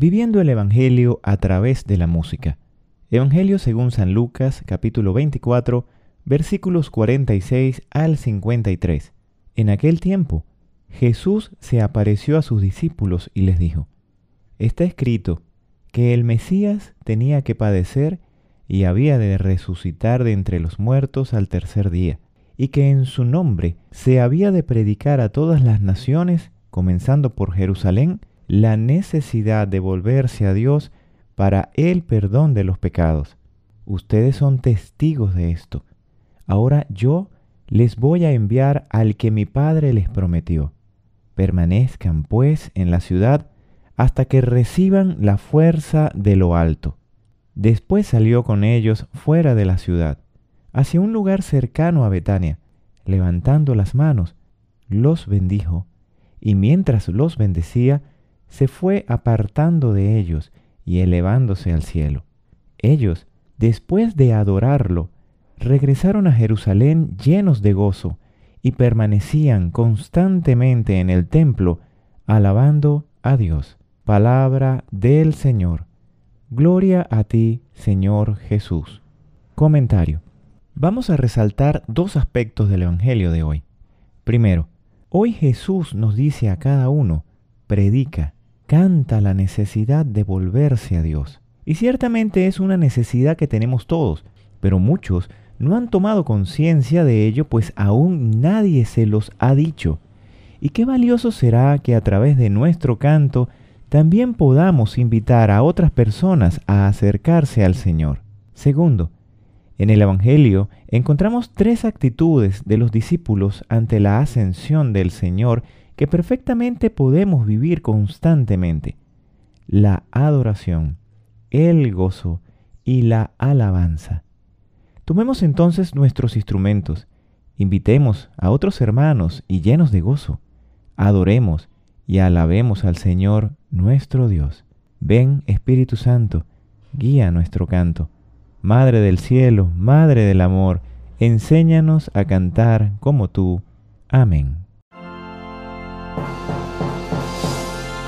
Viviendo el Evangelio a través de la música. Evangelio según San Lucas, capítulo 24, versículos 46 al 53. En aquel tiempo, Jesús se apareció a sus discípulos y les dijo, Está escrito que el Mesías tenía que padecer y había de resucitar de entre los muertos al tercer día, y que en su nombre se había de predicar a todas las naciones, comenzando por Jerusalén, la necesidad de volverse a Dios para el perdón de los pecados. Ustedes son testigos de esto. Ahora yo les voy a enviar al que mi Padre les prometió. Permanezcan pues en la ciudad hasta que reciban la fuerza de lo alto. Después salió con ellos fuera de la ciudad, hacia un lugar cercano a Betania. Levantando las manos, los bendijo, y mientras los bendecía, se fue apartando de ellos y elevándose al cielo. Ellos, después de adorarlo, regresaron a Jerusalén llenos de gozo y permanecían constantemente en el templo, alabando a Dios. Palabra del Señor. Gloria a ti, Señor Jesús. Comentario. Vamos a resaltar dos aspectos del Evangelio de hoy. Primero, hoy Jesús nos dice a cada uno, predica, canta la necesidad de volverse a Dios. Y ciertamente es una necesidad que tenemos todos, pero muchos no han tomado conciencia de ello, pues aún nadie se los ha dicho. Y qué valioso será que a través de nuestro canto también podamos invitar a otras personas a acercarse al Señor. Segundo, en el Evangelio encontramos tres actitudes de los discípulos ante la ascensión del Señor que perfectamente podemos vivir constantemente. La adoración, el gozo y la alabanza. Tomemos entonces nuestros instrumentos, invitemos a otros hermanos y llenos de gozo, adoremos y alabemos al Señor nuestro Dios. Ven, Espíritu Santo, guía nuestro canto. Madre del cielo, Madre del amor, enséñanos a cantar como tú. Amén.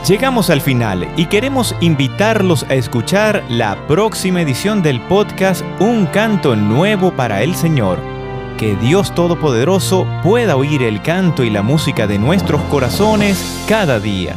Llegamos al final y queremos invitarlos a escuchar la próxima edición del podcast Un canto nuevo para el Señor que Dios Todopoderoso pueda oír el canto y la música de nuestros corazones cada día.